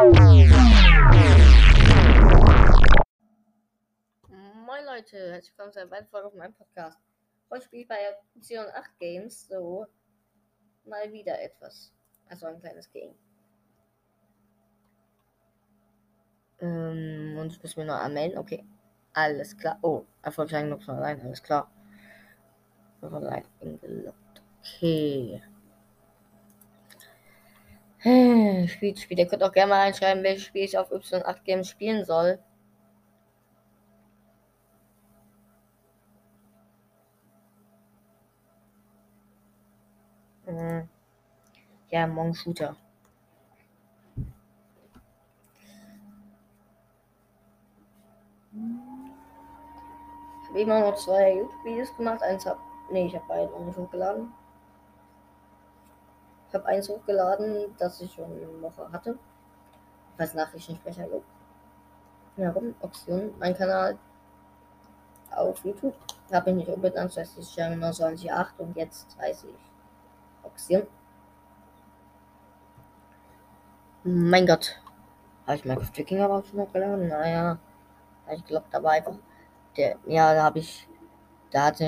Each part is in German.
Moin Leute, herzlich willkommen zu einer weiteren Folge auf meinem Podcast. Heute spiele ich bei Option 8 Games so mal wieder etwas. Also ein kleines Game. Ähm, und ich muss mir noch anmelden. Okay. Alles klar. Oh, erfolgreich noch von allein. Alles klar. Online eingeloggt. Okay. Spielt, spielt. Ihr könnt auch gerne mal reinschreiben, welches Spiel ich auf Y8 Games spielen soll. Hm. Ja, Mon Shooter. Ich habe immer noch zwei YouTube-Videos gemacht. Eins hab. Nee, ich habe beide noch nicht hochgeladen. Ich habe eins hochgeladen, das ich schon eine Woche hatte. Als Nachrichtensprecher. Warum? Option. Mein Kanal auf YouTube. Habe ich nicht umbenannt, das heißt, ich 29.8 und jetzt heiße ich Option. Mein Gott. Habe ich Minecraft Viking aber auch schon hochgeladen? Naja. Ich glaube, da war einfach. Der, ja, da habe ich. Da hat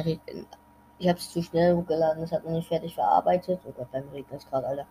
Ich habe es zu schnell hochgeladen, das hat man nicht fertig verarbeitet. Oh Gott, beim Regen ist gerade, Alter.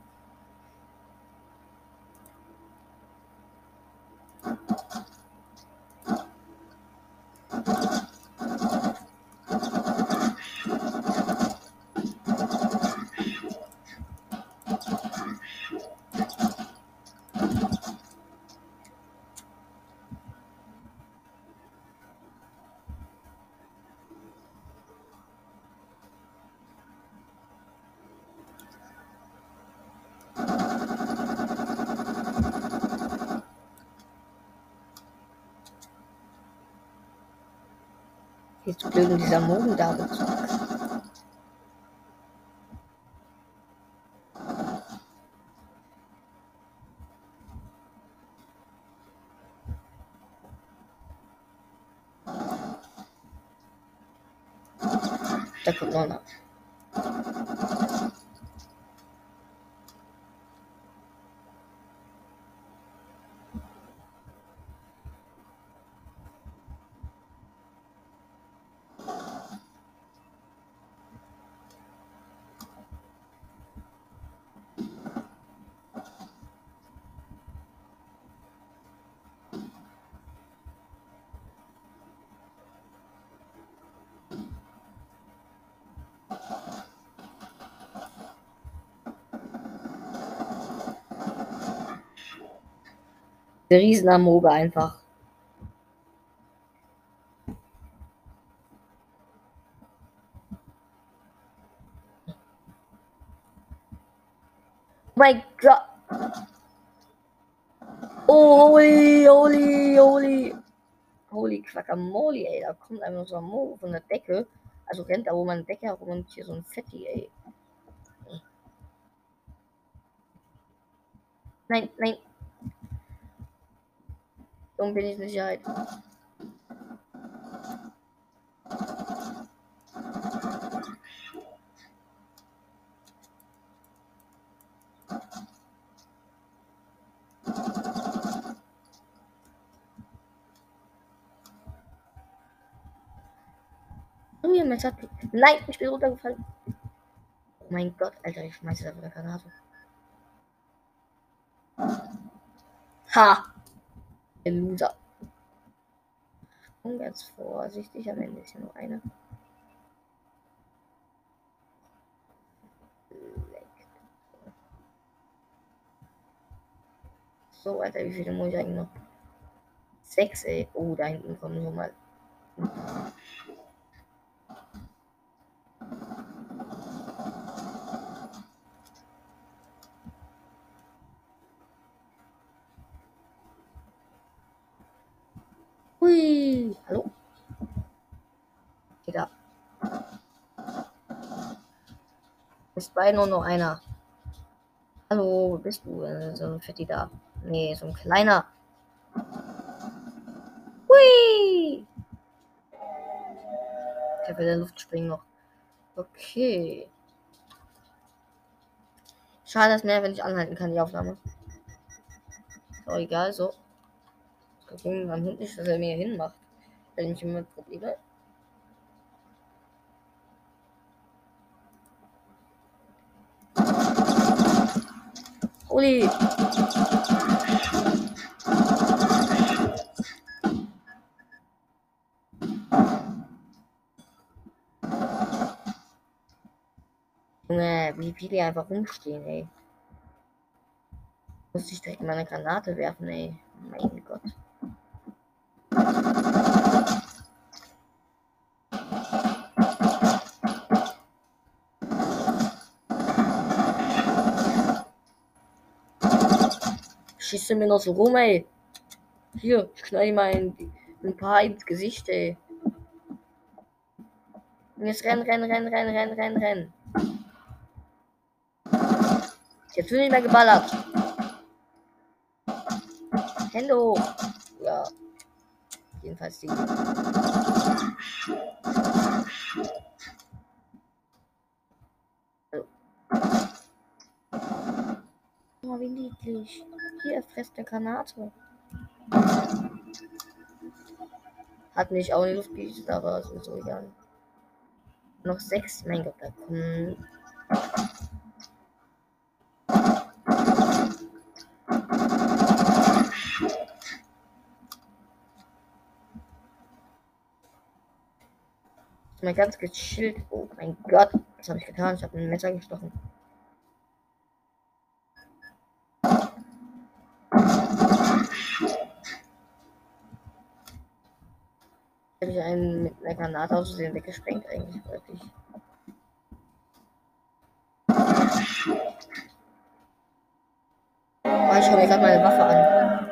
Jetzt blöd dieser Morgen da bezog. Da kommt noch einer. Der Riesenamoge einfach. Oh mein Gott. Oh, holy, holy, holy. Holy Quackamole, ey. Da kommt einfach so ein Mo von der Decke. Also rennt da wo man Decke herum und hier so ein Fetti, ey. Nein, nein. Dumm bin ich in Sicherheit. Oh ja, mein. Nein, ich bin runtergefallen. Oh mein Gott, Alter, ich schmeiße da wieder Granate. Ha! Der Loser. Und ganz vorsichtig, am Ende ist hier nur eine. So, Alter, wie viele muss ich eigentlich noch? Sechs, ey. Oh, da hinten kommen schon mal. Hui, hallo? Geht ab. Ist bei nur einer. Hallo, wo bist du? Äh, So ein Fetti da. Nee, so ein kleiner. Hui! Der will in der Luft springen noch. Okay. Schade, dass mehr, wenn ich anhalten kann, die Aufnahme. Aber egal, so. Gucken am Hund nicht, dass er mir hinmacht. Wenn ich immer Probleme. Uli! Junge, wie viele einfach rumstehen, ey. Muss ich direkt meine Granate werfen, ey. Mein Gott. Schießt mir noch so rum, ey. Hier, ich knall ihm mal ein, ein paar ins Gesicht, ey. Und jetzt rennen, rennen, rennen, rennen, rennen, rennen, rennen. Jetzt wird nicht mehr geballert. Hände hoch. Ja. Jedenfalls die. Oh, wie niedlich. Frisst eine Granate. Hat nicht auch eine Luftbiete, aber ist so egal. Noch sechs. Mein Gott, da kommen. mal ganz gechillt. Oh mein Gott, was habe ich getan? Ich habe ein Messer gestochen. Habe ich einen mit einer Granate aus Versehen weggesprengt eigentlich wirklich. Oh, ich schaue mir gerade meine Waffe an.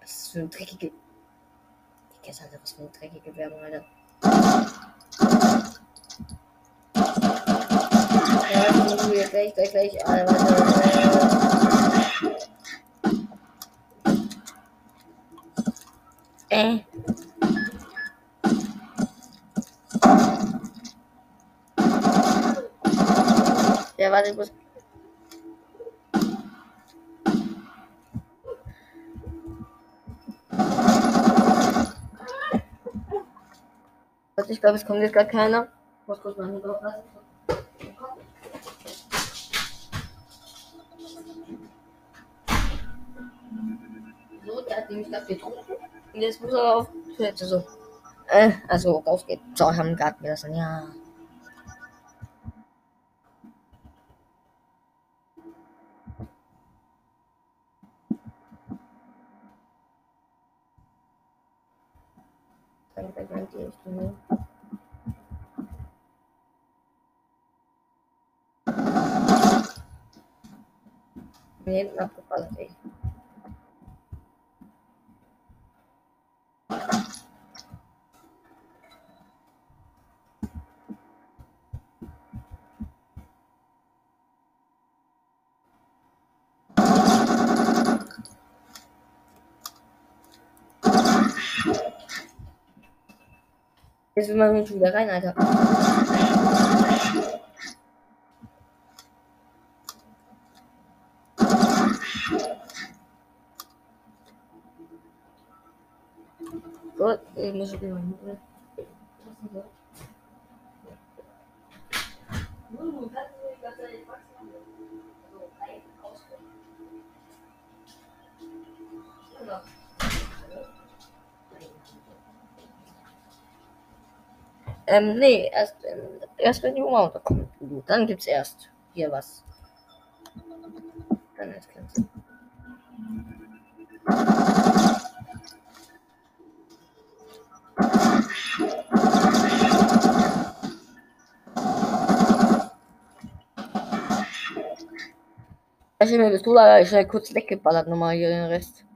Was ist für ein dreckige. Kenne halt was für eine dreckige Werbung, Alter. Ja, gleich, gleich, gleich. Ah, Äh. Ja, warte, ich muss. Ich glaube, es kommt jetzt gar keiner. Ich muss kurz mal lassen. So, der hat nämlich gerade getrunken. Jetzt muss er auf Toilette so. Äh, also rausgeht. So, haben gerade gelassen, ja. Dann die Richtung. Mir hinten abgefallen, ey. Jetzt will man schon wieder rein, Alter. Gut, ich muss wieder mal hin. Ähm, nee, erst, ähm, erst wenn die Oma unterkommt. Dann gibt's erst hier was. Dann erst kannst. Ich habe mir Pistole schnell kurz weggeballert, nochmal hier den Rest.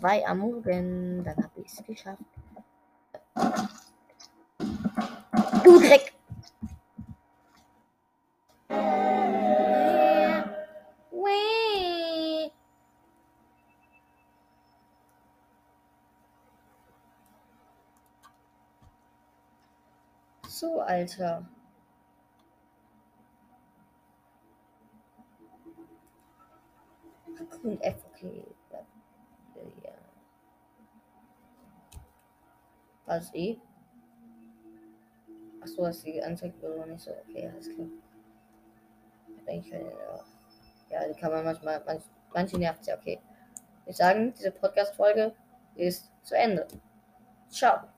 2 am Morgen. Dann habe ich es geschafft. Du Dreck! So, Alter. Cool, F, okay. Was E? Achso, dass die anzeigt oder nicht so. Okay, alles klar. Ich ja. ja, die kann man manchmal, manch, manche nervt ja, okay. Ich sagen, diese Podcast-Folge ist zu Ende. Ciao.